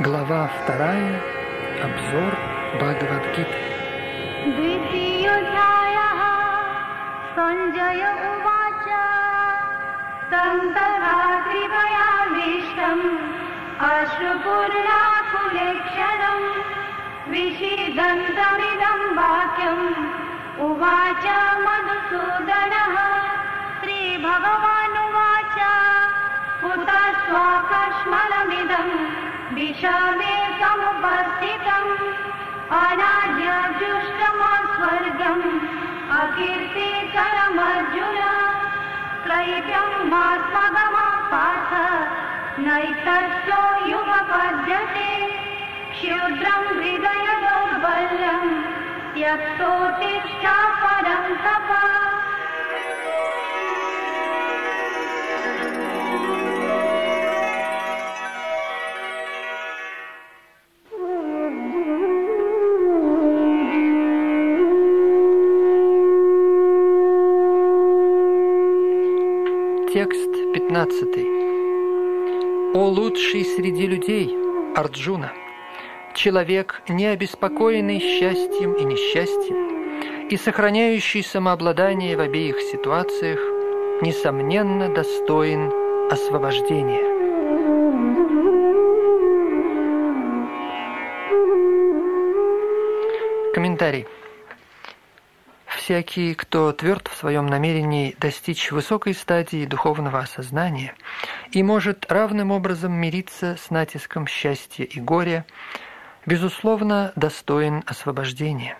Глава вторая. Обзор Бхагавадгиты. द्वितीयोऽध्यायः सञ्जय उवाच तन्तरात्रिभयाविष्टम् अश्रुपूर्णाकुलेक्षणम् विषीदन्तमिदं वाक्यम् उवाच मधुसूदनः श्रीभगवानुवाच उत स्वाकश्मलमिदम् विषमे समुपस्थितम् अनाज्यजुष्टमा स्वर्गम् अकीर्तितरमजुरा क्लैतम् मा सगम पाठ नैतष्टो क्षुद्रम् हृदय दौर्बल्यम् त्यक्तो परम् तपा। Текст 15. О лучший среди людей, Арджуна, человек, не обеспокоенный счастьем и несчастьем, и сохраняющий самообладание в обеих ситуациях, несомненно достоин освобождения. Комментарий. Всякий, кто тверд в своем намерении достичь высокой стадии духовного осознания и может равным образом мириться с натиском счастья и горя, безусловно, достоин освобождения.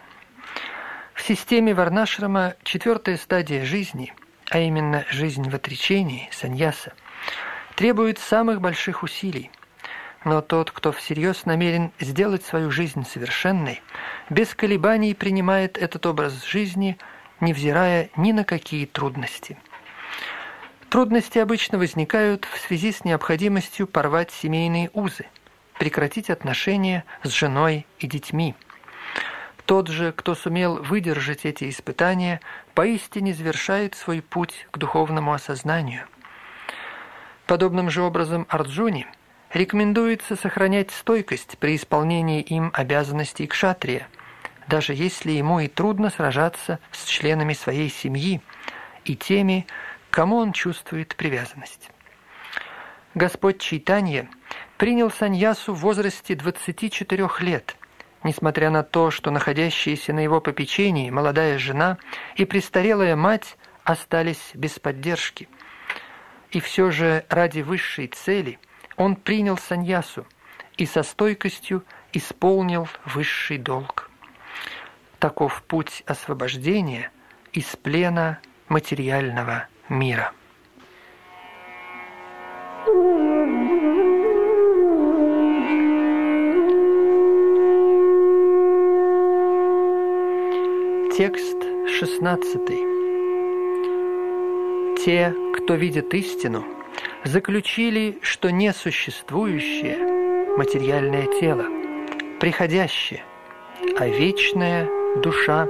В системе Варнашрама четвертая стадия жизни, а именно жизнь в отречении, саньяса, требует самых больших усилий, но тот, кто всерьез намерен сделать свою жизнь совершенной, без колебаний принимает этот образ жизни, невзирая ни на какие трудности. Трудности обычно возникают в связи с необходимостью порвать семейные узы, прекратить отношения с женой и детьми. Тот же, кто сумел выдержать эти испытания, поистине завершает свой путь к духовному осознанию. Подобным же образом Арджуни – Рекомендуется сохранять стойкость при исполнении им обязанностей кшатрия, даже если ему и трудно сражаться с членами своей семьи и теми, к кому он чувствует привязанность. Господь Чайтанья принял саньясу в возрасте 24 лет, несмотря на то, что находящаяся на его попечении молодая жена и престарелая мать остались без поддержки. И все же ради высшей цели – он принял саньясу и со стойкостью исполнил высший долг. Таков путь освобождения из плена материального мира. Текст 16. Те, кто видит истину – заключили, что несуществующее материальное тело, приходящее, а вечная душа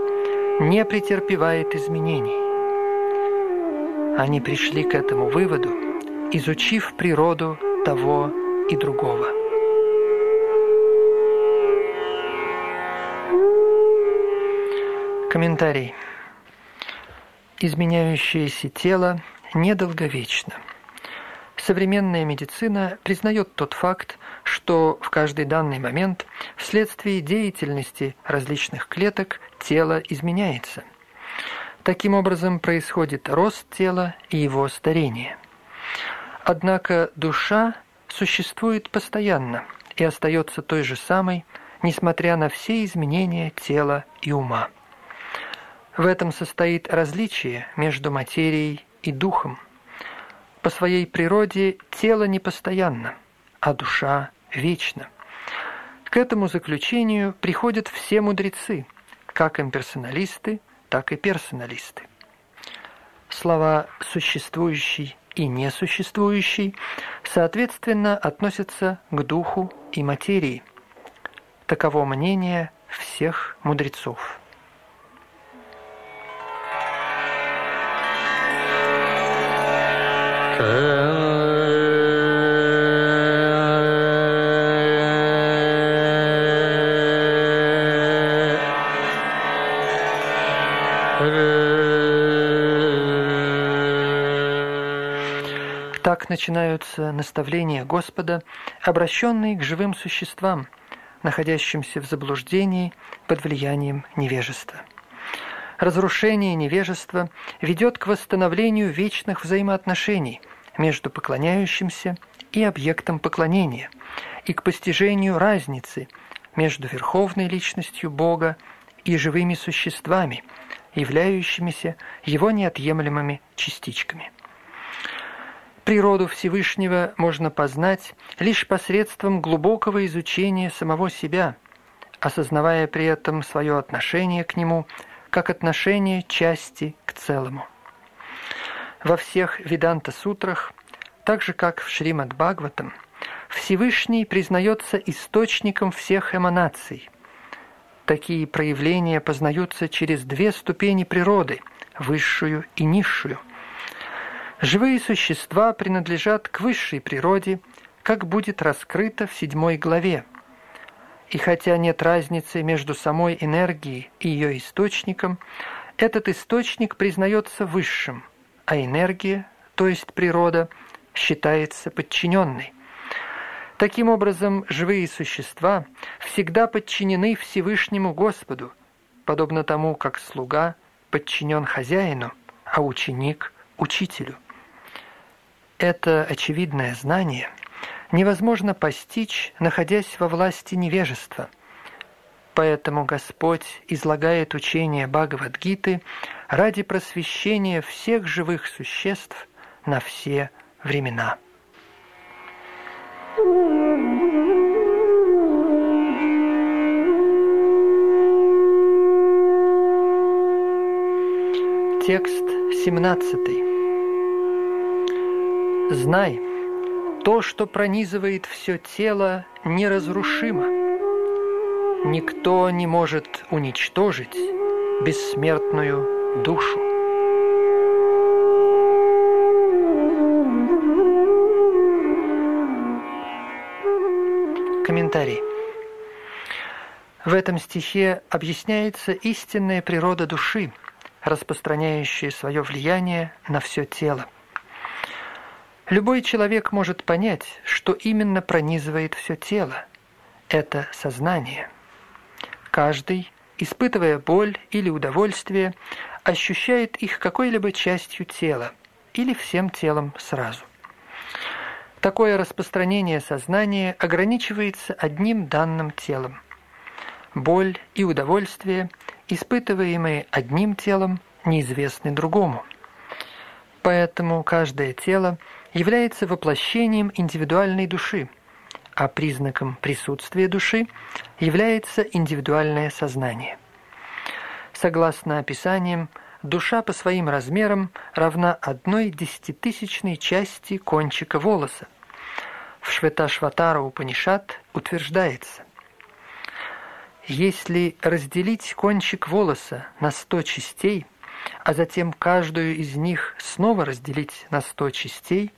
не претерпевает изменений. Они пришли к этому выводу, изучив природу того и другого. Комментарий. Изменяющееся тело недолговечно – Современная медицина признает тот факт, что в каждый данный момент вследствие деятельности различных клеток тело изменяется. Таким образом происходит рост тела и его старение. Однако душа существует постоянно и остается той же самой, несмотря на все изменения тела и ума. В этом состоит различие между материей и духом – по своей природе тело непостоянно, а душа вечна. К этому заключению приходят все мудрецы, как имперсоналисты, так и персоналисты. Слова «существующий» и «несуществующий» соответственно относятся к духу и материи. Таково мнение всех мудрецов. Так начинаются наставления Господа, обращенные к живым существам, находящимся в заблуждении под влиянием невежества. Разрушение невежества ведет к восстановлению вечных взаимоотношений, между поклоняющимся и объектом поклонения и к постижению разницы между верховной личностью Бога и живыми существами, являющимися его неотъемлемыми частичками. Природу Всевышнего можно познать лишь посредством глубокого изучения самого себя, осознавая при этом свое отношение к нему как отношение части к целому. Во всех Веданта-сутрах, так же как в Шримад Бхагаватам, Всевышний признается источником всех эманаций. Такие проявления познаются через две ступени природы – высшую и низшую – Живые существа принадлежат к высшей природе, как будет раскрыто в седьмой главе. И хотя нет разницы между самой энергией и ее источником, этот источник признается высшим, а энергия, то есть природа, считается подчиненной. Таким образом, живые существа всегда подчинены Всевышнему Господу, подобно тому, как слуга подчинен хозяину, а ученик – учителю. Это очевидное знание невозможно постичь, находясь во власти невежества. Поэтому Господь излагает учение Бхагавадгиты ради просвещения всех живых существ на все времена. Текст 17. Знай, то, что пронизывает все тело, неразрушимо. Никто не может уничтожить бессмертную душу. Комментарий. В этом стихе объясняется истинная природа души, распространяющая свое влияние на все тело. Любой человек может понять, что именно пронизывает все тело. Это сознание. Каждый, испытывая боль или удовольствие, ощущает их какой-либо частью тела или всем телом сразу. Такое распространение сознания ограничивается одним данным телом. Боль и удовольствие, испытываемые одним телом, неизвестны другому. Поэтому каждое тело – является воплощением индивидуальной души, а признаком присутствия души является индивидуальное сознание. Согласно описаниям, душа по своим размерам равна одной десятитысячной части кончика волоса. В Шветашватара Упанишат утверждается, если разделить кончик волоса на сто частей – а затем каждую из них снова разделить на 100 частей,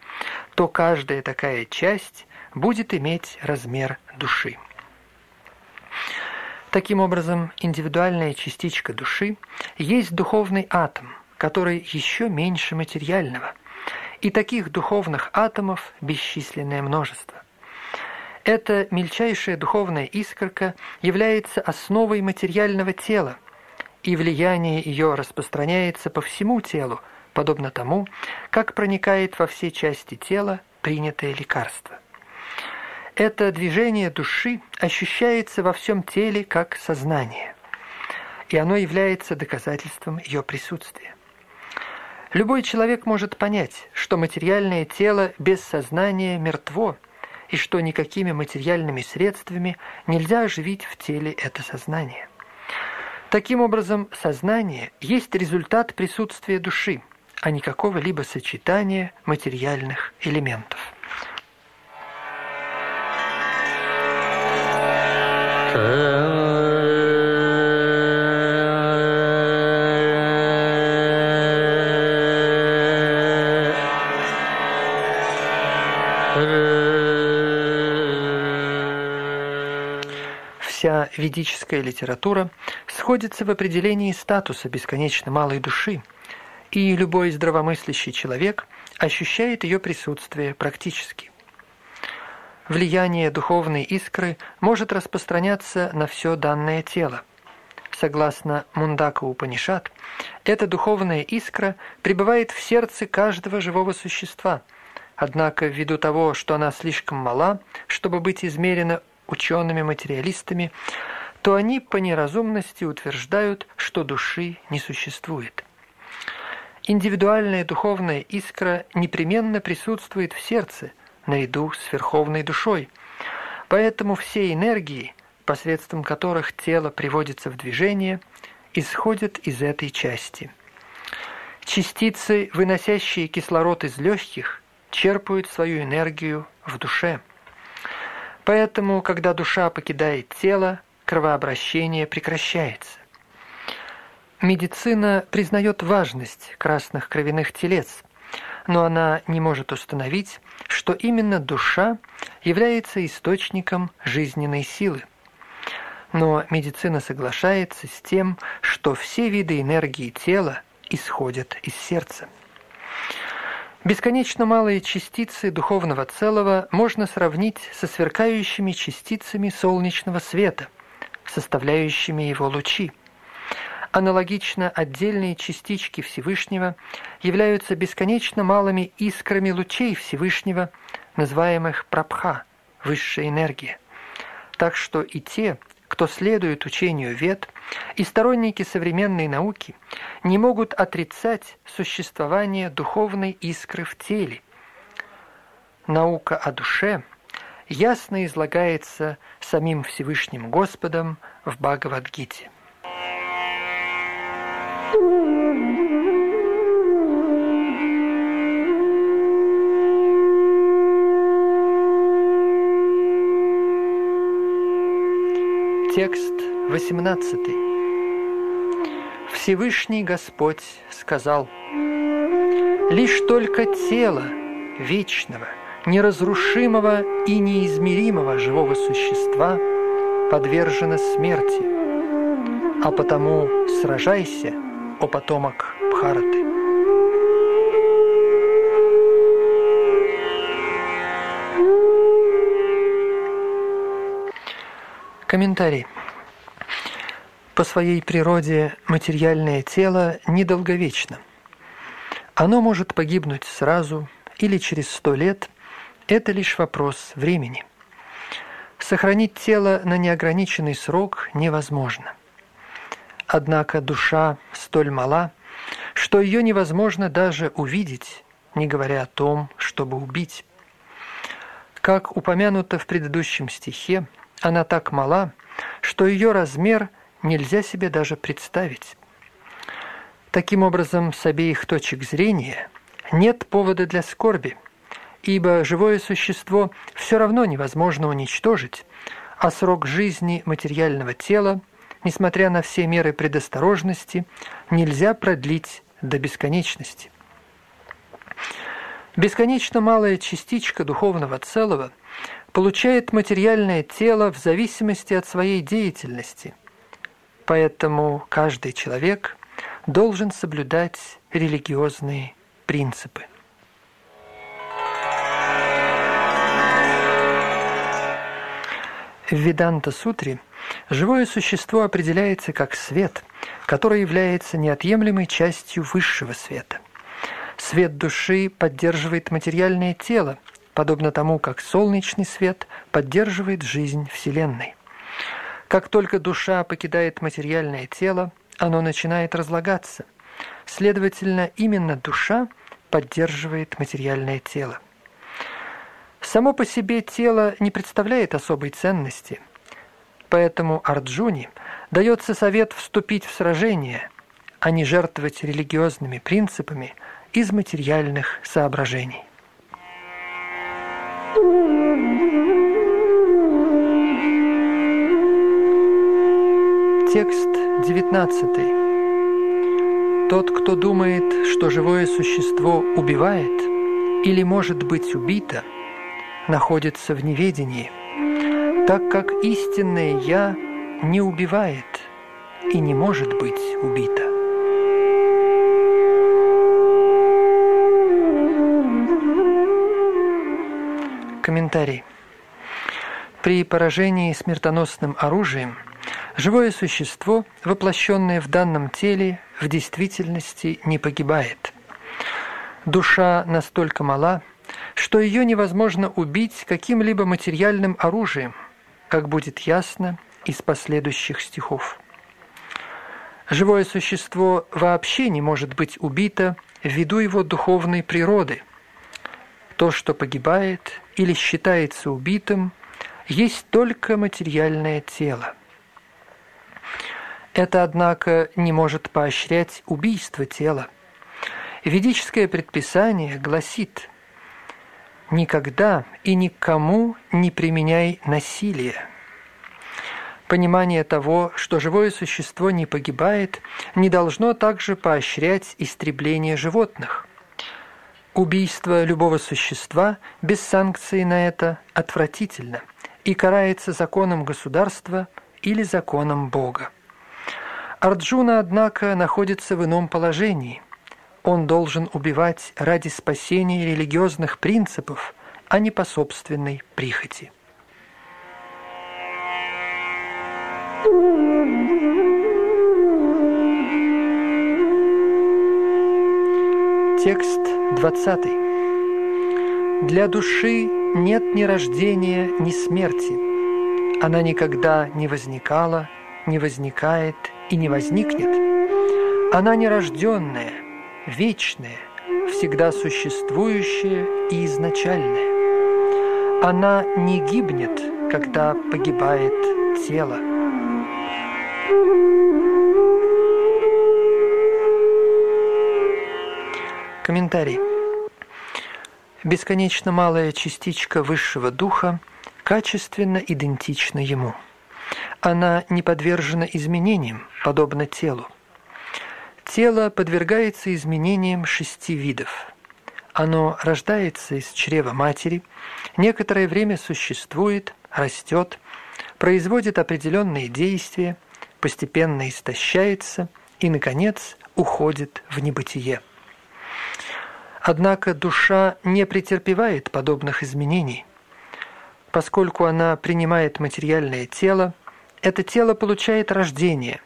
то каждая такая часть будет иметь размер души. Таким образом, индивидуальная частичка души есть духовный атом, который еще меньше материального, и таких духовных атомов бесчисленное множество. Эта мельчайшая духовная искорка является основой материального тела – и влияние ее распространяется по всему телу, подобно тому, как проникает во все части тела принятое лекарство. Это движение души ощущается во всем теле как сознание, и оно является доказательством ее присутствия. Любой человек может понять, что материальное тело без сознания мертво, и что никакими материальными средствами нельзя оживить в теле это сознание. Таким образом, сознание есть результат присутствия души, а не какого-либо сочетания материальных элементов. Вся ведическая литература сходится в определении статуса бесконечно малой души, и любой здравомыслящий человек ощущает ее присутствие практически. Влияние духовной искры может распространяться на все данное тело. Согласно Мундака Упанишат, эта духовная искра пребывает в сердце каждого живого существа. Однако, ввиду того, что она слишком мала, чтобы быть измерена учеными-материалистами, то они по неразумности утверждают, что души не существует. Индивидуальная духовная искра непременно присутствует в сердце, наряду с верховной душой. Поэтому все энергии, посредством которых тело приводится в движение, исходят из этой части. Частицы, выносящие кислород из легких, черпают свою энергию в душе. Поэтому, когда душа покидает тело, кровообращение прекращается. Медицина признает важность красных кровяных телец, но она не может установить, что именно душа является источником жизненной силы. Но медицина соглашается с тем, что все виды энергии тела исходят из сердца. Бесконечно малые частицы духовного целого можно сравнить со сверкающими частицами солнечного света, составляющими его лучи. Аналогично отдельные частички Всевышнего являются бесконечно малыми искрами лучей Всевышнего, называемых прабха, высшая энергия. Так что и те, кто следует учению вед, и сторонники современной науки не могут отрицать существование духовной искры в теле. Наука о душе ясно излагается самим Всевышним Господом в Бхагавадгите. Текст 18. Всевышний Господь сказал, «Лишь только тело вечного, неразрушимого и неизмеримого живого существа подвержено смерти, а потому сражайся – о потомок Бхараты. Комментарий. По своей природе материальное тело недолговечно. Оно может погибнуть сразу или через сто лет. Это лишь вопрос времени. Сохранить тело на неограниченный срок невозможно. Однако душа столь мала, что ее невозможно даже увидеть, не говоря о том, чтобы убить. Как упомянуто в предыдущем стихе, она так мала, что ее размер нельзя себе даже представить. Таким образом, с обеих точек зрения нет повода для скорби, ибо живое существо все равно невозможно уничтожить, а срок жизни материального тела несмотря на все меры предосторожности, нельзя продлить до бесконечности. Бесконечно малая частичка духовного целого получает материальное тело в зависимости от своей деятельности. Поэтому каждый человек должен соблюдать религиозные принципы. В Веданта-сутре Живое существо определяется как свет, который является неотъемлемой частью высшего света. Свет души поддерживает материальное тело, подобно тому, как солнечный свет поддерживает жизнь Вселенной. Как только душа покидает материальное тело, оно начинает разлагаться. Следовательно, именно душа поддерживает материальное тело. Само по себе тело не представляет особой ценности – Поэтому Арджуне дается совет вступить в сражение, а не жертвовать религиозными принципами из материальных соображений. Текст 19. Тот, кто думает, что живое существо убивает или может быть убито, находится в неведении – так как истинное «Я» не убивает и не может быть убито. Комментарий. При поражении смертоносным оружием живое существо, воплощенное в данном теле, в действительности не погибает. Душа настолько мала, что ее невозможно убить каким-либо материальным оружием, как будет ясно из последующих стихов. Живое существо вообще не может быть убито ввиду его духовной природы. То, что погибает или считается убитым, есть только материальное тело. Это, однако, не может поощрять убийство тела. Ведическое предписание гласит «Никогда и никому не применяй насилие». Понимание того, что живое существо не погибает, не должно также поощрять истребление животных. Убийство любого существа без санкции на это отвратительно и карается законом государства или законом Бога. Арджуна, однако, находится в ином положении. Он должен убивать ради спасения религиозных принципов, а не по собственной прихоти. Текст 20. Для души нет ни рождения, ни смерти. Она никогда не возникала, не возникает и не возникнет. Она нерожденная, вечная, всегда существующая и изначальная. Она не гибнет, когда погибает тело. Комментарий. Бесконечно малая частичка высшего духа качественно идентична ему. Она не подвержена изменениям, подобно телу. Тело подвергается изменениям шести видов. Оно рождается из чрева матери, некоторое время существует, растет, производит определенные действия, постепенно истощается и, наконец, уходит в небытие. Однако душа не претерпевает подобных изменений. Поскольку она принимает материальное тело, это тело получает рождение,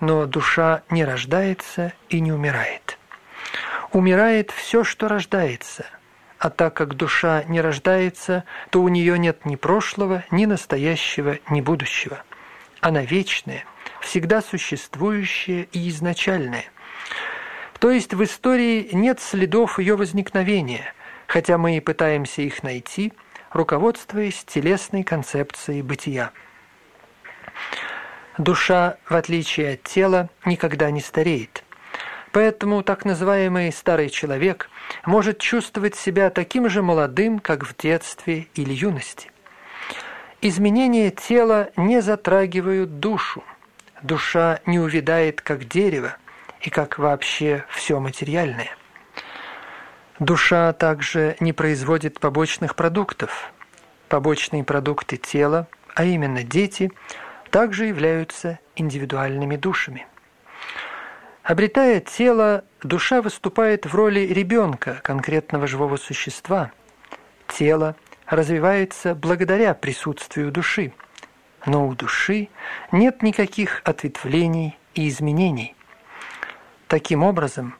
но душа не рождается и не умирает. Умирает все, что рождается, а так как душа не рождается, то у нее нет ни прошлого, ни настоящего, ни будущего. Она вечная, всегда существующая и изначальная. То есть в истории нет следов ее возникновения, хотя мы и пытаемся их найти, руководствуясь телесной концепцией бытия. Душа, в отличие от тела, никогда не стареет. Поэтому так называемый старый человек может чувствовать себя таким же молодым, как в детстве или юности. Изменения тела не затрагивают душу. Душа не увядает, как дерево, и как вообще все материальное. Душа также не производит побочных продуктов. Побочные продукты тела, а именно дети, также являются индивидуальными душами. Обретая тело, душа выступает в роли ребенка, конкретного живого существа. Тело развивается благодаря присутствию души, но у души нет никаких ответвлений и изменений. Таким образом,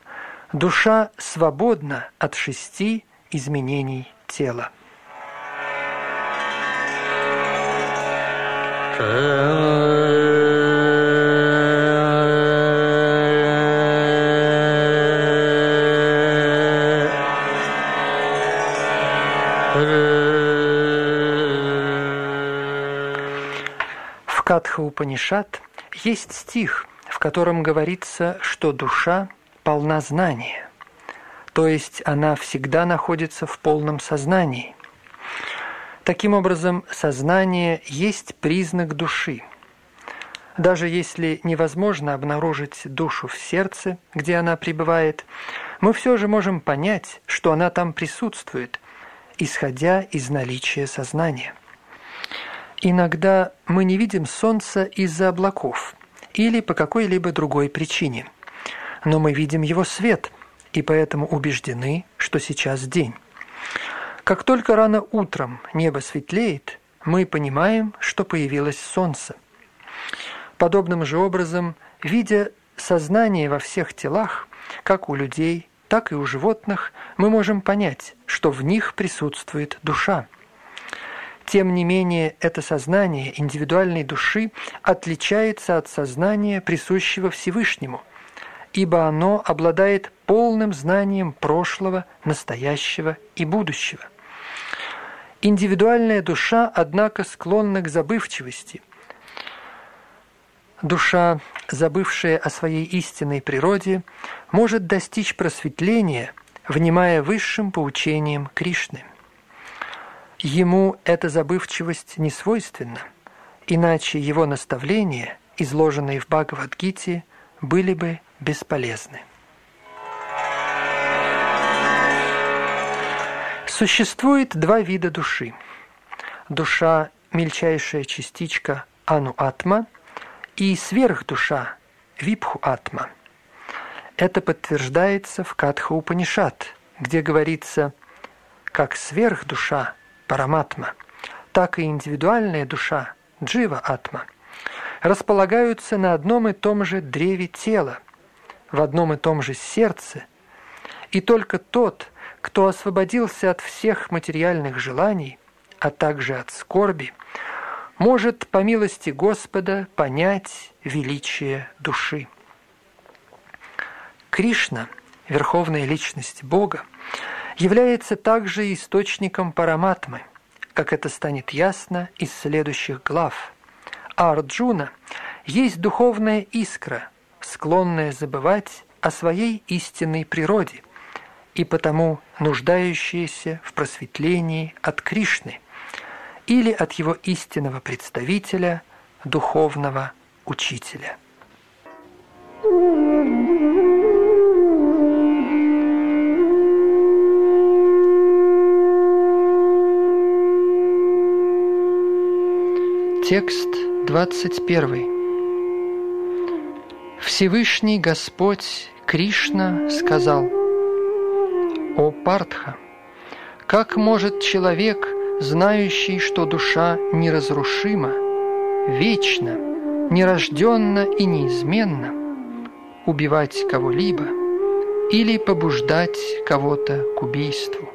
душа свободна от шести изменений тела. Катха Упанишат есть стих, в котором говорится, что душа полна знания, то есть она всегда находится в полном сознании. Таким образом, сознание есть признак души. Даже если невозможно обнаружить душу в сердце, где она пребывает, мы все же можем понять, что она там присутствует, исходя из наличия сознания. Иногда мы не видим Солнца из-за облаков или по какой-либо другой причине, но мы видим его свет и поэтому убеждены, что сейчас день. Как только рано утром небо светлеет, мы понимаем, что появилось солнце. Подобным же образом, видя сознание во всех телах, как у людей, так и у животных, мы можем понять, что в них присутствует душа. Тем не менее, это сознание индивидуальной души отличается от сознания, присущего Всевышнему, ибо оно обладает полным знанием прошлого, настоящего и будущего. Индивидуальная душа, однако, склонна к забывчивости. Душа, забывшая о своей истинной природе, может достичь просветления, внимая высшим поучениям Кришны – Ему эта забывчивость не свойственна, иначе его наставления, изложенные в Бхагавадгите, были бы бесполезны. Существует два вида души. Душа – мельчайшая частичка ану-атма и сверхдуша – випху-атма. Это подтверждается в Катха-Упанишат, где говорится, как сверхдуша – параматма, так и индивидуальная душа, джива-атма, располагаются на одном и том же древе тела, в одном и том же сердце, и только тот, кто освободился от всех материальных желаний, а также от скорби, может, по милости Господа, понять величие души. Кришна, Верховная Личность Бога, является также источником параматмы, как это станет ясно из следующих глав. А Арджуна есть духовная искра, склонная забывать о своей истинной природе и потому нуждающаяся в просветлении от Кришны или от его истинного представителя, духовного учителя. Текст 21. Всевышний Господь Кришна сказал, «О Партха, как может человек, знающий, что душа неразрушима, вечна, нерожденна и неизменна, убивать кого-либо или побуждать кого-то к убийству?»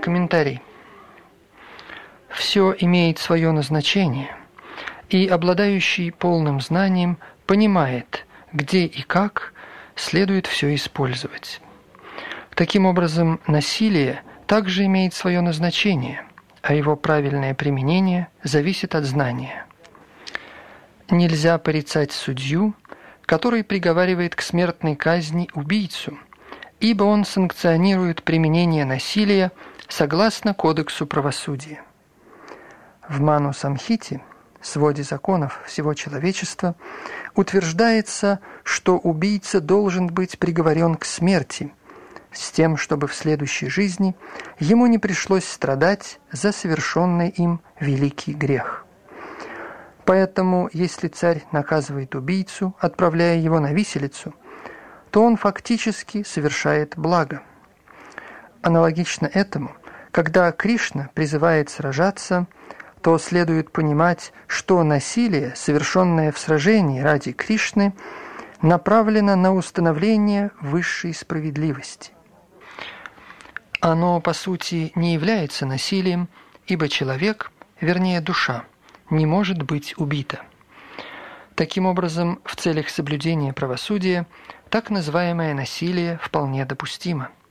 Комментарий. Все имеет свое назначение, и обладающий полным знанием понимает, где и как следует все использовать. Таким образом, насилие также имеет свое назначение, а его правильное применение зависит от знания. Нельзя порицать судью, который приговаривает к смертной казни убийцу, ибо он санкционирует применение насилия согласно Кодексу правосудия. В Ману Самхите, своде законов всего человечества, утверждается, что убийца должен быть приговорен к смерти, с тем, чтобы в следующей жизни ему не пришлось страдать за совершенный им великий грех. Поэтому, если царь наказывает убийцу, отправляя его на виселицу, то он фактически совершает благо – Аналогично этому, когда Кришна призывает сражаться, то следует понимать, что насилие, совершенное в сражении ради Кришны, направлено на установление высшей справедливости. Оно, по сути, не является насилием, ибо человек, вернее душа, не может быть убита. Таким образом, в целях соблюдения правосудия так называемое насилие вполне допустимо –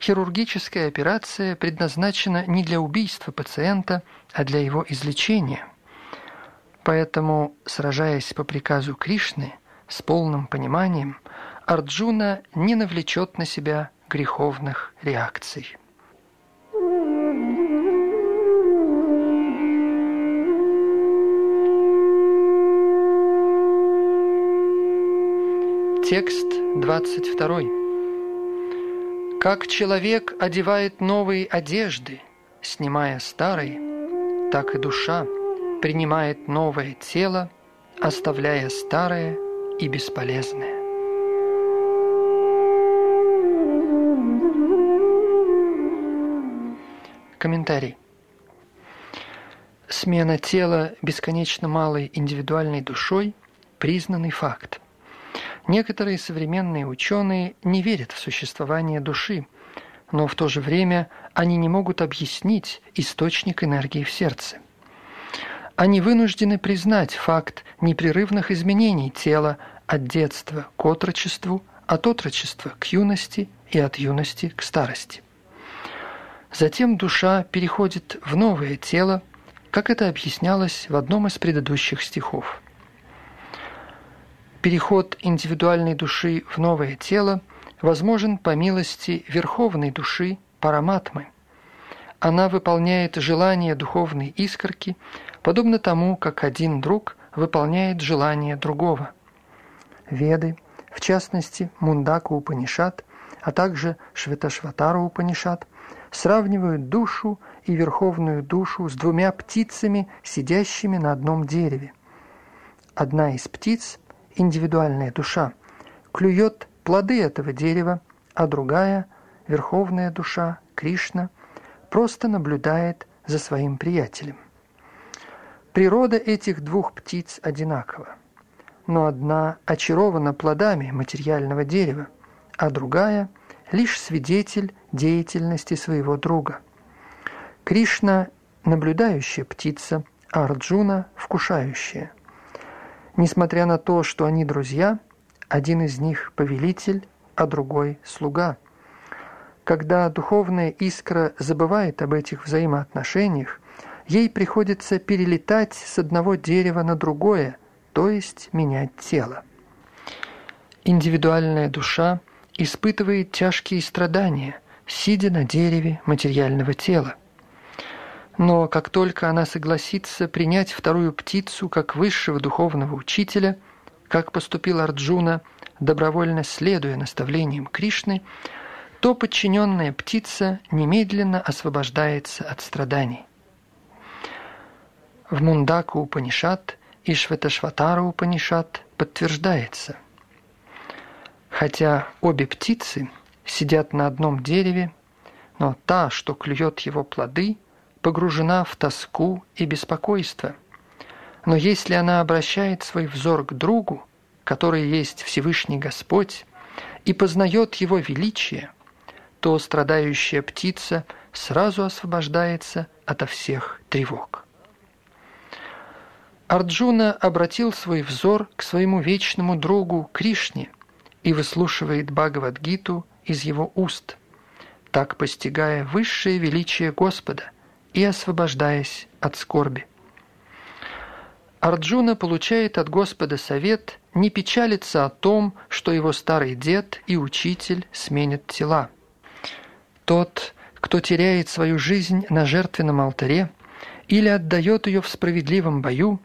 хирургическая операция предназначена не для убийства пациента, а для его излечения. Поэтому, сражаясь по приказу Кришны с полным пониманием, Арджуна не навлечет на себя греховных реакций. Текст 22. Как человек одевает новые одежды, снимая старые, так и душа принимает новое тело, оставляя старое и бесполезное. Комментарий. Смена тела бесконечно малой индивидуальной душой – признанный факт. Некоторые современные ученые не верят в существование души, но в то же время они не могут объяснить источник энергии в сердце. Они вынуждены признать факт непрерывных изменений тела от детства к отрочеству, от отрочества к юности и от юности к старости. Затем душа переходит в новое тело, как это объяснялось в одном из предыдущих стихов. Переход индивидуальной души в новое тело возможен по милости верховной души Параматмы. Она выполняет желание духовной искорки, подобно тому, как один друг выполняет желание другого. Веды, в частности Мундака Упанишат, а также Шветашватара Упанишат, сравнивают душу и верховную душу с двумя птицами, сидящими на одном дереве. Одна из птиц, индивидуальная душа, клюет плоды этого дерева, а другая, верховная душа, Кришна, просто наблюдает за своим приятелем. Природа этих двух птиц одинакова, но одна очарована плодами материального дерева, а другая – лишь свидетель деятельности своего друга. Кришна – наблюдающая птица, а Арджуна – вкушающая. Несмотря на то, что они друзья, один из них – повелитель, а другой – слуга. Когда духовная искра забывает об этих взаимоотношениях, ей приходится перелетать с одного дерева на другое, то есть менять тело. Индивидуальная душа – испытывает тяжкие страдания, сидя на дереве материального тела. Но как только она согласится принять вторую птицу как высшего духовного учителя, как поступил Арджуна, добровольно следуя наставлениям Кришны, то подчиненная птица немедленно освобождается от страданий. В Мундаку Упанишат и Шветашватара Упанишат подтверждается – Хотя обе птицы сидят на одном дереве, но та, что клюет его плоды, погружена в тоску и беспокойство. Но если она обращает свой взор к другу, который есть Всевышний Господь, и познает его величие, то страдающая птица сразу освобождается ото всех тревог. Арджуна обратил свой взор к своему вечному другу Кришне и выслушивает Бхагавадгиту из его уст, так постигая высшее величие Господа и освобождаясь от скорби. Арджуна получает от Господа совет не печалиться о том, что его старый дед и учитель сменят тела. Тот, кто теряет свою жизнь на жертвенном алтаре или отдает ее в справедливом бою,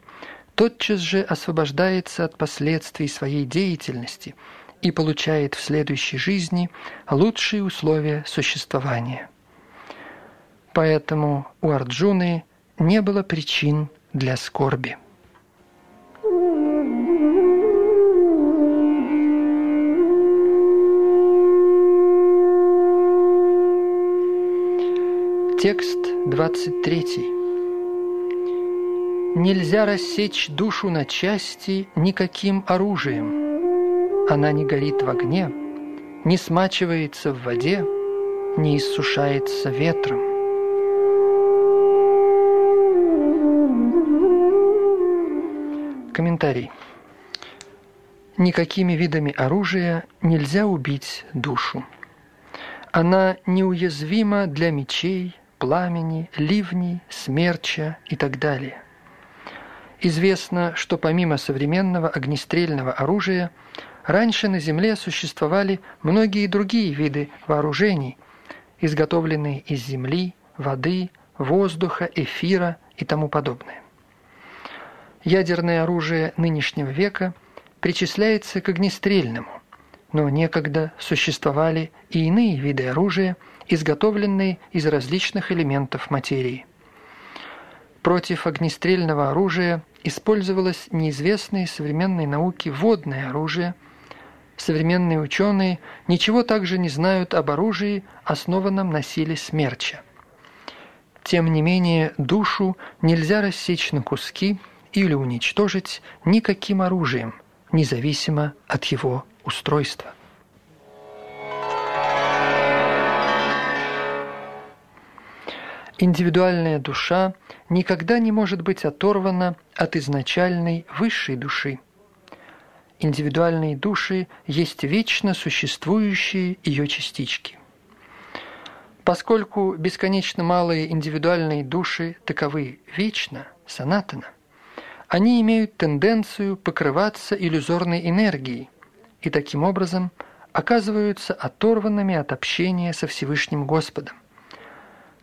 тотчас же освобождается от последствий своей деятельности – и получает в следующей жизни лучшие условия существования. Поэтому у Арджуны не было причин для скорби. Текст 23. Нельзя рассечь душу на части никаким оружием – она не горит в огне, не смачивается в воде, не иссушается ветром. Комментарий. Никакими видами оружия нельзя убить душу. Она неуязвима для мечей, пламени, ливней, смерча и так далее. Известно, что помимо современного огнестрельного оружия Раньше на Земле существовали многие другие виды вооружений, изготовленные из земли, воды, воздуха, эфира и тому подобное. Ядерное оружие нынешнего века причисляется к огнестрельному, но некогда существовали и иные виды оружия, изготовленные из различных элементов материи. Против огнестрельного оружия использовалось неизвестное современной науке водное оружие. Современные ученые ничего также не знают об оружии, основанном на силе смерча. Тем не менее, душу нельзя рассечь на куски или уничтожить никаким оружием, независимо от его устройства. Индивидуальная душа никогда не может быть оторвана от изначальной высшей души. Индивидуальные души есть вечно существующие ее частички. Поскольку бесконечно малые индивидуальные души таковы вечно, санатана, они имеют тенденцию покрываться иллюзорной энергией и таким образом оказываются оторванными от общения со Всевышним Господом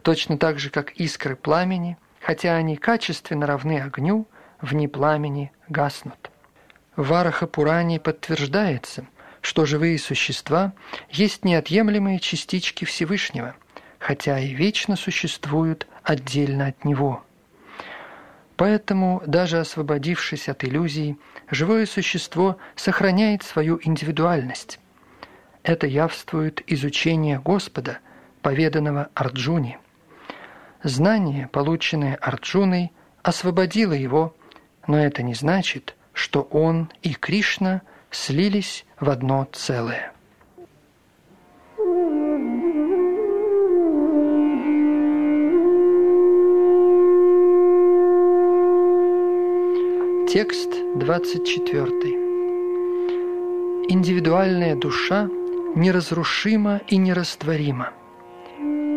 точно так же, как искры пламени, хотя они качественно равны огню, вне пламени гаснут. В Араха Пуране подтверждается, что живые существа есть неотъемлемые частички Всевышнего, хотя и вечно существуют отдельно от Него. Поэтому, даже освободившись от иллюзий, живое существо сохраняет свою индивидуальность. Это явствует изучение Господа, поведанного Арджуне – Знание, полученное Арджуной, освободило его, но это не значит, что он и Кришна слились в одно целое. Текст 24. Индивидуальная душа неразрушима и нерастворима.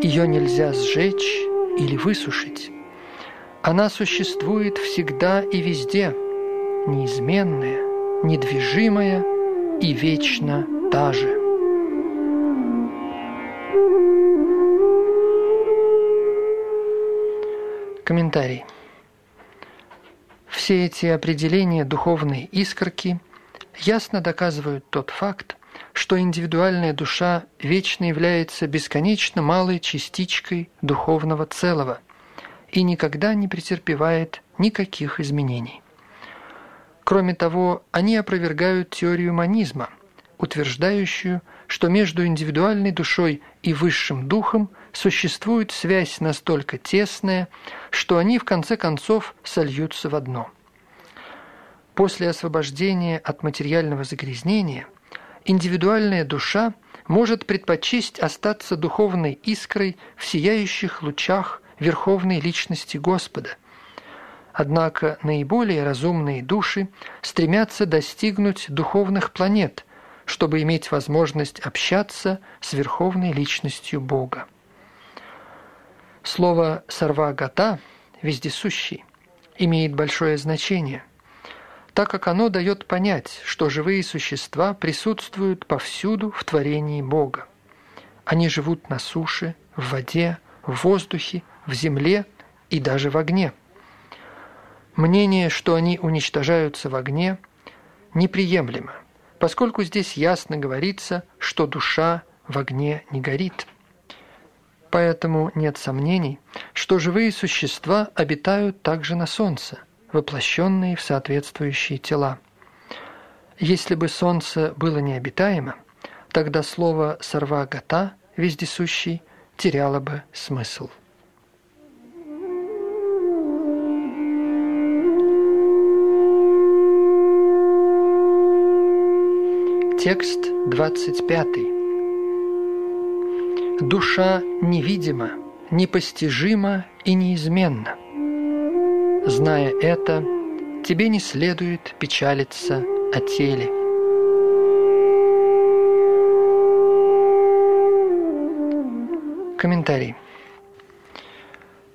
Ее нельзя сжечь или высушить. Она существует всегда и везде, неизменная, недвижимая и вечно та же. Комментарий. Все эти определения духовной искорки ясно доказывают тот факт, что индивидуальная душа вечно является бесконечно малой частичкой духовного целого и никогда не претерпевает никаких изменений. Кроме того, они опровергают теорию манизма, утверждающую, что между индивидуальной душой и высшим духом существует связь настолько тесная, что они в конце концов сольются в одно. После освобождения от материального загрязнения – индивидуальная душа может предпочесть остаться духовной искрой в сияющих лучах Верховной Личности Господа. Однако наиболее разумные души стремятся достигнуть духовных планет, чтобы иметь возможность общаться с Верховной Личностью Бога. Слово «сарвагата» – «вездесущий» имеет большое значение – так как оно дает понять, что живые существа присутствуют повсюду в творении Бога. Они живут на суше, в воде, в воздухе, в земле и даже в огне. Мнение, что они уничтожаются в огне, неприемлемо, поскольку здесь ясно говорится, что душа в огне не горит. Поэтому нет сомнений, что живые существа обитают также на солнце – воплощенные в соответствующие тела. Если бы Солнце было необитаемо, тогда слово «сарвагата» вездесущий теряло бы смысл. Текст 25. Душа невидима, непостижима и неизменна. Зная это, тебе не следует печалиться о теле. Комментарий.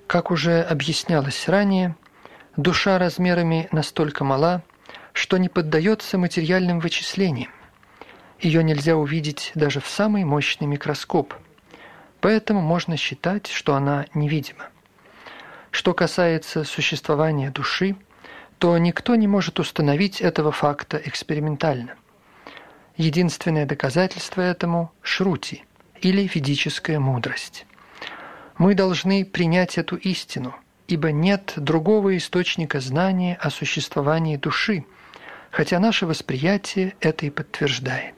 Как уже объяснялось ранее, душа размерами настолько мала, что не поддается материальным вычислениям. Ее нельзя увидеть даже в самый мощный микроскоп, поэтому можно считать, что она невидима. Что касается существования души, то никто не может установить этого факта экспериментально. Единственное доказательство этому – шрути, или ведическая мудрость. Мы должны принять эту истину, ибо нет другого источника знания о существовании души, хотя наше восприятие это и подтверждает.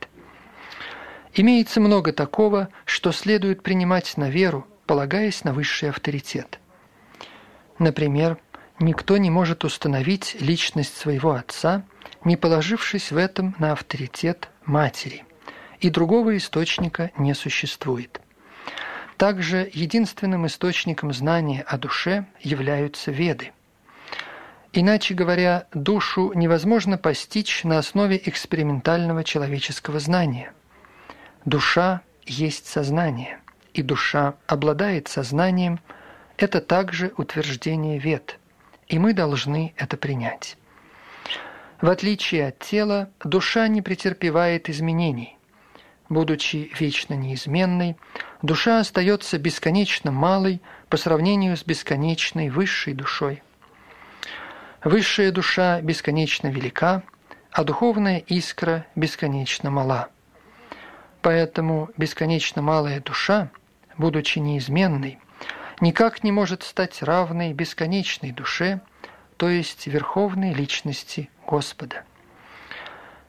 Имеется много такого, что следует принимать на веру, полагаясь на высший авторитет. Например, никто не может установить личность своего отца, не положившись в этом на авторитет матери, и другого источника не существует. Также единственным источником знания о душе являются веды. Иначе говоря, душу невозможно постичь на основе экспериментального человеческого знания. Душа есть сознание, и душа обладает сознанием – это также утверждение вед, и мы должны это принять. В отличие от тела, душа не претерпевает изменений. Будучи вечно неизменной, душа остается бесконечно малой по сравнению с бесконечной высшей душой. Высшая душа бесконечно велика, а духовная искра бесконечно мала. Поэтому бесконечно малая душа, будучи неизменной, никак не может стать равной бесконечной душе, то есть верховной личности Господа.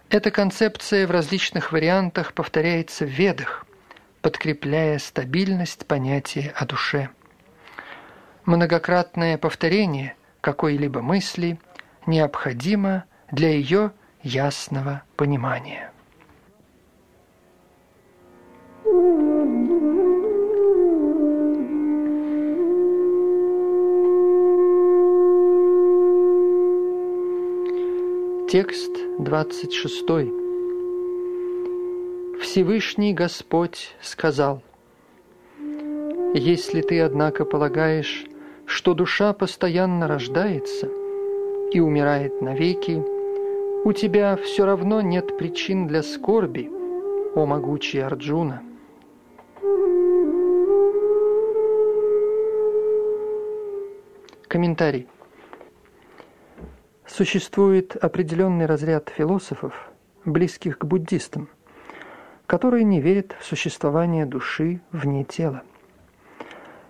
Эта концепция в различных вариантах повторяется в Ведах, подкрепляя стабильность понятия о душе. Многократное повторение какой-либо мысли необходимо для ее ясного понимания. Текст 26. Всевышний Господь сказал, «Если ты, однако, полагаешь, что душа постоянно рождается и умирает навеки, у тебя все равно нет причин для скорби, о могучий Арджуна». Комментарий. Существует определенный разряд философов, близких к буддистам, которые не верят в существование души вне тела.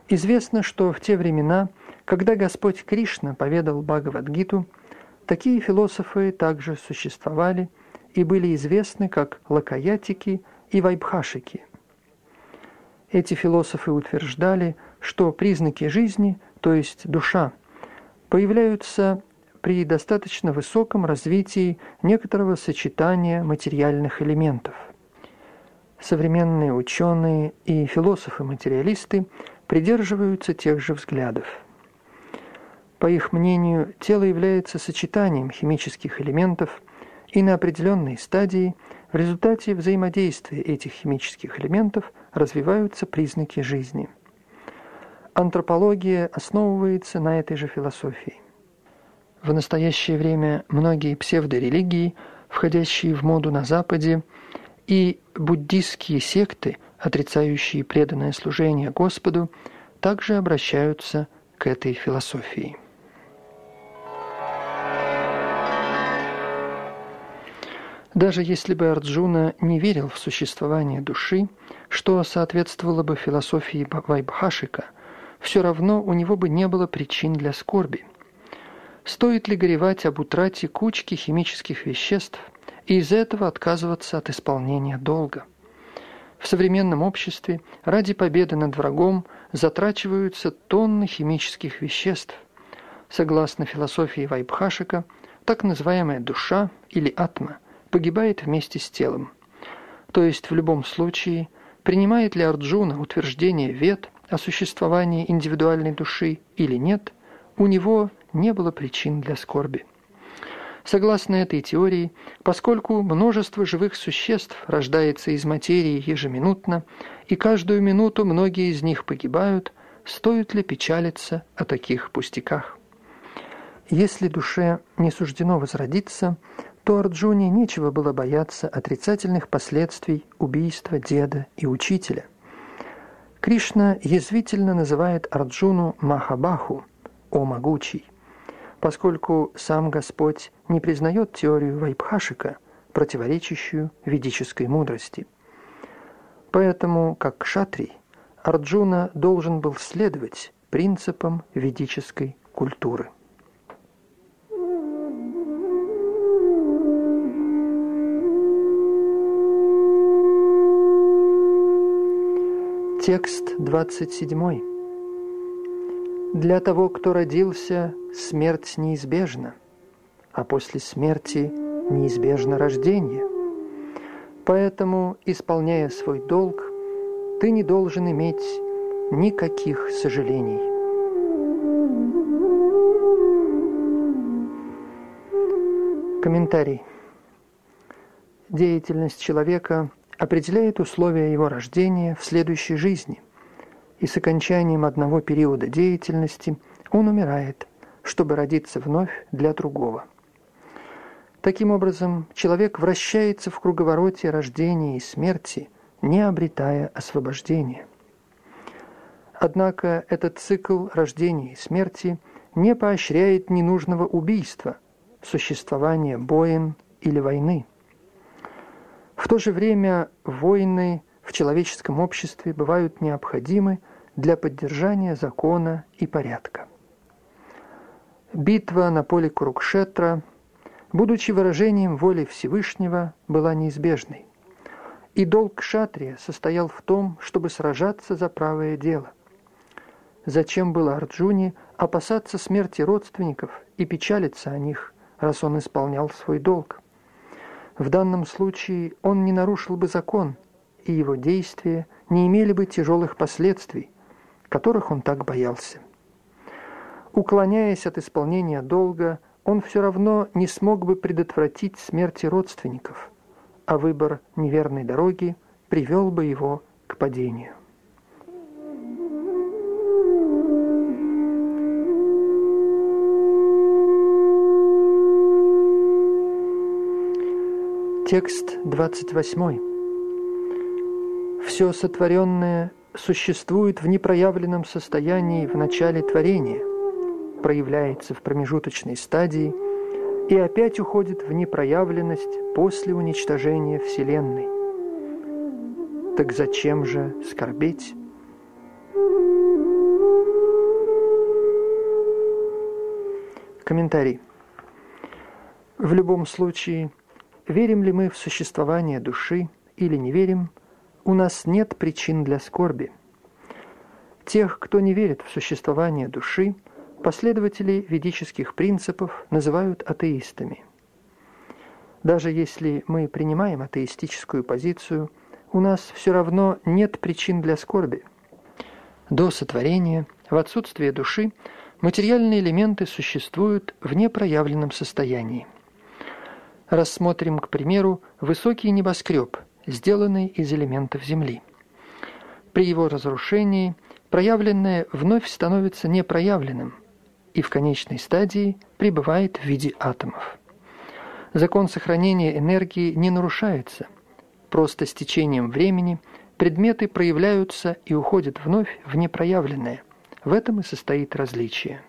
Известно, что в те времена, когда Господь Кришна поведал Бхагавадгиту, такие философы также существовали и были известны как лакаятики и вайбхашики. Эти философы утверждали, что признаки жизни, то есть душа, появляются при достаточно высоком развитии некоторого сочетания материальных элементов. Современные ученые и философы-материалисты придерживаются тех же взглядов. По их мнению, тело является сочетанием химических элементов, и на определенной стадии в результате взаимодействия этих химических элементов развиваются признаки жизни. Антропология основывается на этой же философии. В настоящее время многие псевдорелигии, входящие в моду на Западе, и буддистские секты, отрицающие преданное служение Господу, также обращаются к этой философии. Даже если бы Арджуна не верил в существование души, что соответствовало бы философии Вайбхашика, все равно у него бы не было причин для скорби – Стоит ли горевать об утрате кучки химических веществ и из этого отказываться от исполнения долга? В современном обществе ради победы над врагом затрачиваются тонны химических веществ. Согласно философии Вайбхашика, так называемая душа или атма погибает вместе с телом. То есть в любом случае, принимает ли Арджуна утверждение вет о существовании индивидуальной души или нет, у него не было причин для скорби. Согласно этой теории, поскольку множество живых существ рождается из материи ежеминутно, и каждую минуту многие из них погибают, стоит ли печалиться о таких пустяках? Если душе не суждено возродиться, то Арджуне нечего было бояться отрицательных последствий убийства деда и учителя. Кришна язвительно называет Арджуну Махабаху, о могучий поскольку сам Господь не признает теорию Вайбхашика, противоречащую ведической мудрости. Поэтому, как шатрий, Арджуна должен был следовать принципам ведической культуры. Текст 27. Для того, кто родился, смерть неизбежна, а после смерти неизбежно рождение. Поэтому, исполняя свой долг, ты не должен иметь никаких сожалений. Комментарий. Деятельность человека определяет условия его рождения в следующей жизни – и с окончанием одного периода деятельности он умирает, чтобы родиться вновь для другого. Таким образом, человек вращается в круговороте рождения и смерти, не обретая освобождения. Однако этот цикл рождения и смерти не поощряет ненужного убийства, существования боин или войны. В то же время войны в человеческом обществе бывают необходимы для поддержания закона и порядка. Битва на поле Курукшетра, будучи выражением воли Всевышнего, была неизбежной. И долг Шатрия состоял в том, чтобы сражаться за правое дело. Зачем было Арджуне опасаться смерти родственников и печалиться о них, раз он исполнял свой долг? В данном случае он не нарушил бы закон, и его действия не имели бы тяжелых последствий, которых он так боялся. Уклоняясь от исполнения долга, он все равно не смог бы предотвратить смерти родственников, а выбор неверной дороги привел бы его к падению. Текст 28. Все сотворенное существует в непроявленном состоянии в начале творения, проявляется в промежуточной стадии и опять уходит в непроявленность после уничтожения Вселенной. Так зачем же скорбеть? Комментарий. В любом случае, верим ли мы в существование души или не верим – у нас нет причин для скорби. Тех, кто не верит в существование души, последователи ведических принципов называют атеистами. Даже если мы принимаем атеистическую позицию, у нас все равно нет причин для скорби. До сотворения, в отсутствие души, материальные элементы существуют в непроявленном состоянии. Рассмотрим, к примеру, высокий небоскреб – сделанный из элементов Земли. При его разрушении проявленное вновь становится непроявленным и в конечной стадии пребывает в виде атомов. Закон сохранения энергии не нарушается. Просто с течением времени предметы проявляются и уходят вновь в непроявленное. В этом и состоит различие.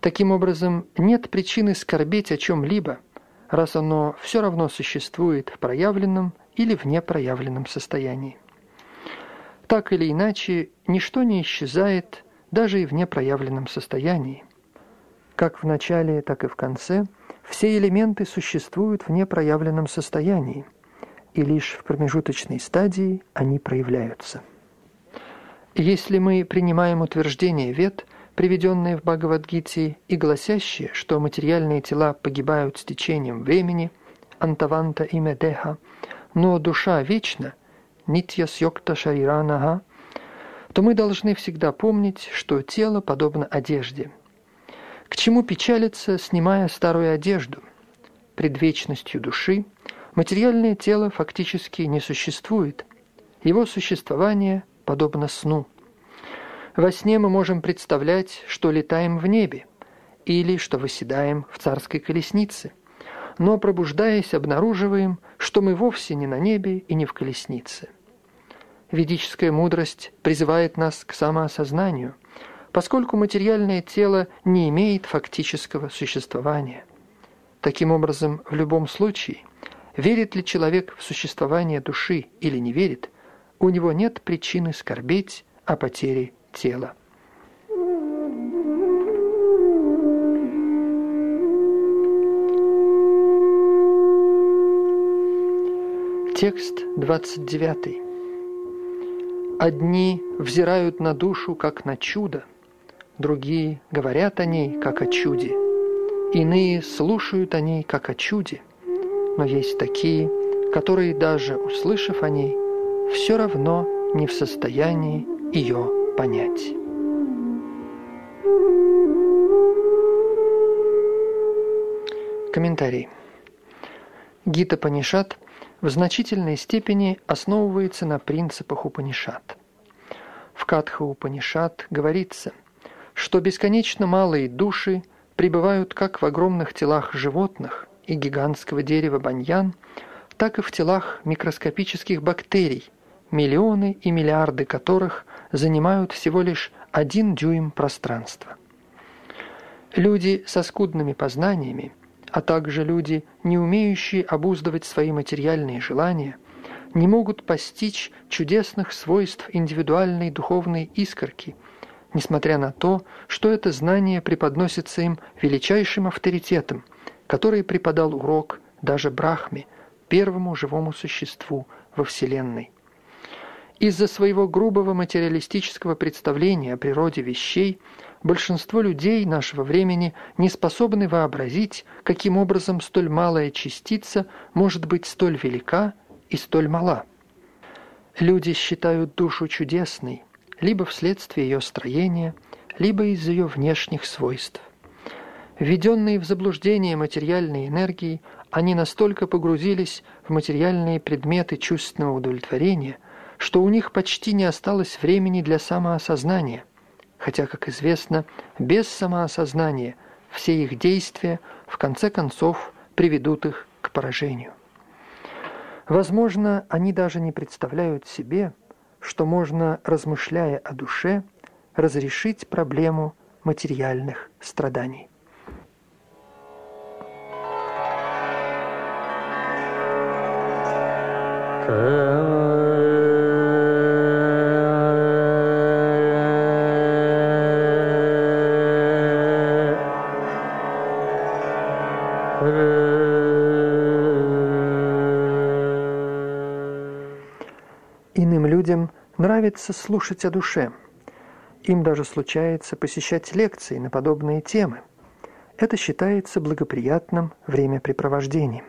Таким образом, нет причины скорбеть о чем-либо, раз оно все равно существует в проявленном или в непроявленном состоянии. Так или иначе, ничто не исчезает даже и в непроявленном состоянии. Как в начале, так и в конце, все элементы существуют в непроявленном состоянии, и лишь в промежуточной стадии они проявляются. Если мы принимаем утверждение Вед, приведенные в Бхагавадгите, и гласящие, что материальные тела погибают с течением времени, антаванта и медеха, но душа вечна, нитья сьокта шариранага, то мы должны всегда помнить, что тело подобно одежде. К чему печалиться, снимая старую одежду? Пред вечностью души материальное тело фактически не существует. Его существование подобно сну. Во сне мы можем представлять, что летаем в небе или что выседаем в царской колеснице – но пробуждаясь, обнаруживаем, что мы вовсе не на небе и не в колеснице. Ведическая мудрость призывает нас к самоосознанию, поскольку материальное тело не имеет фактического существования. Таким образом, в любом случае, верит ли человек в существование души или не верит, у него нет причины скорбеть о потере тела. Текст 29. Одни взирают на душу, как на чудо, другие говорят о ней, как о чуде, иные слушают о ней, как о чуде, но есть такие, которые, даже услышав о ней, все равно не в состоянии ее понять. Комментарий. Гита Панишат в значительной степени основывается на принципах Упанишат. В Катха Упанишат говорится, что бесконечно малые души пребывают как в огромных телах животных и гигантского дерева баньян, так и в телах микроскопических бактерий, миллионы и миллиарды которых занимают всего лишь один дюйм пространства. Люди со скудными познаниями – а также люди, не умеющие обуздывать свои материальные желания, не могут постичь чудесных свойств индивидуальной духовной искорки, несмотря на то, что это знание преподносится им величайшим авторитетом, который преподал урок даже Брахме, первому живому существу во Вселенной. Из-за своего грубого материалистического представления о природе вещей – большинство людей нашего времени не способны вообразить, каким образом столь малая частица может быть столь велика и столь мала. Люди считают душу чудесной, либо вследствие ее строения, либо из ее внешних свойств. Введенные в заблуждение материальной энергией, они настолько погрузились в материальные предметы чувственного удовлетворения, что у них почти не осталось времени для самоосознания – хотя, как известно, без самоосознания все их действия в конце концов приведут их к поражению. Возможно, они даже не представляют себе, что можно, размышляя о душе, разрешить проблему материальных страданий. Нравится слушать о душе. Им даже случается посещать лекции на подобные темы. Это считается благоприятным времяпрепровождением.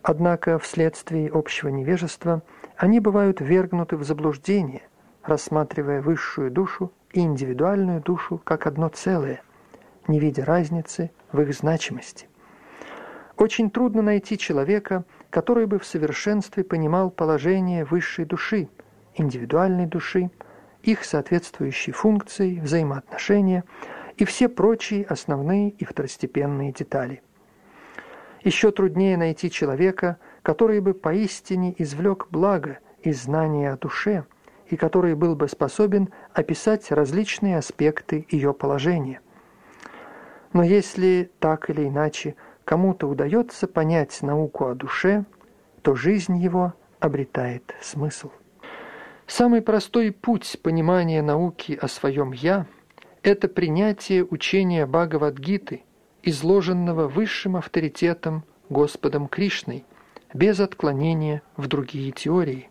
Однако вследствие общего невежества они бывают вергнуты в заблуждение, рассматривая высшую душу и индивидуальную душу как одно целое, не видя разницы в их значимости. Очень трудно найти человека, который бы в совершенстве понимал положение высшей души – индивидуальной души, их соответствующие функции, взаимоотношения и все прочие основные и второстепенные детали. Еще труднее найти человека, который бы поистине извлек благо из знания о душе и который был бы способен описать различные аспекты ее положения. Но если так или иначе кому-то удается понять науку о душе, то жизнь его обретает смысл. Самый простой путь понимания науки о своем «я» – это принятие учения Бхагавадгиты, изложенного высшим авторитетом Господом Кришной, без отклонения в другие теории.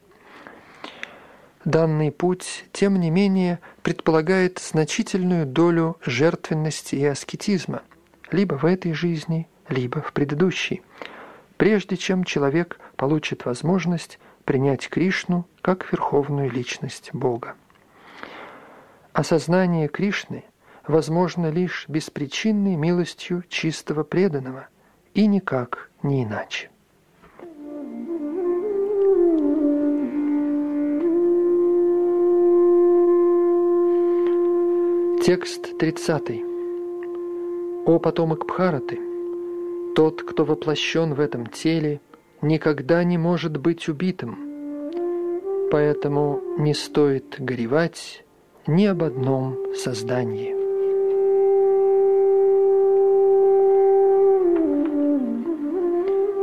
Данный путь, тем не менее, предполагает значительную долю жертвенности и аскетизма, либо в этой жизни, либо в предыдущей, прежде чем человек получит возможность принять Кришну как верховную личность Бога. Осознание Кришны возможно лишь беспричинной милостью чистого преданного и никак не иначе. Текст 30. «О потомок Бхараты, тот, кто воплощен в этом теле, никогда не может быть убитым, поэтому не стоит горевать ни об одном создании.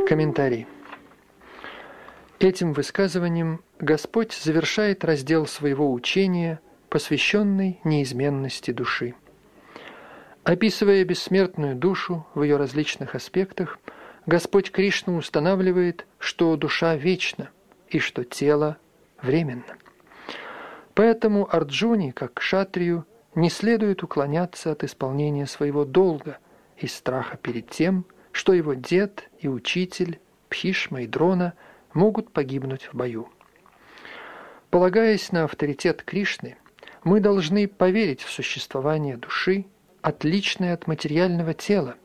Комментарий. Этим высказыванием Господь завершает раздел своего учения, посвященный неизменности души. Описывая бессмертную душу в ее различных аспектах, Господь Кришна устанавливает, что душа вечна и что тело временно. Поэтому Арджуне, как шатрию, не следует уклоняться от исполнения своего долга из страха перед тем, что его дед и учитель Пхишма и Дрона могут погибнуть в бою. Полагаясь на авторитет Кришны, мы должны поверить в существование души, отличной от материального тела,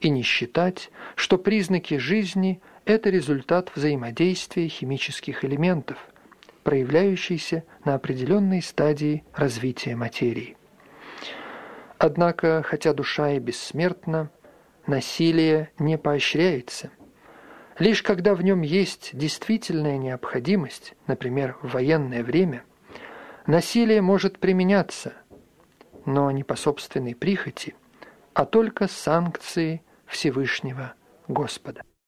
и не считать, что признаки жизни – это результат взаимодействия химических элементов, проявляющийся на определенной стадии развития материи. Однако, хотя душа и бессмертна, насилие не поощряется. Лишь когда в нем есть действительная необходимость, например, в военное время, насилие может применяться, но не по собственной прихоти, а только санкции Всевышнего Господа.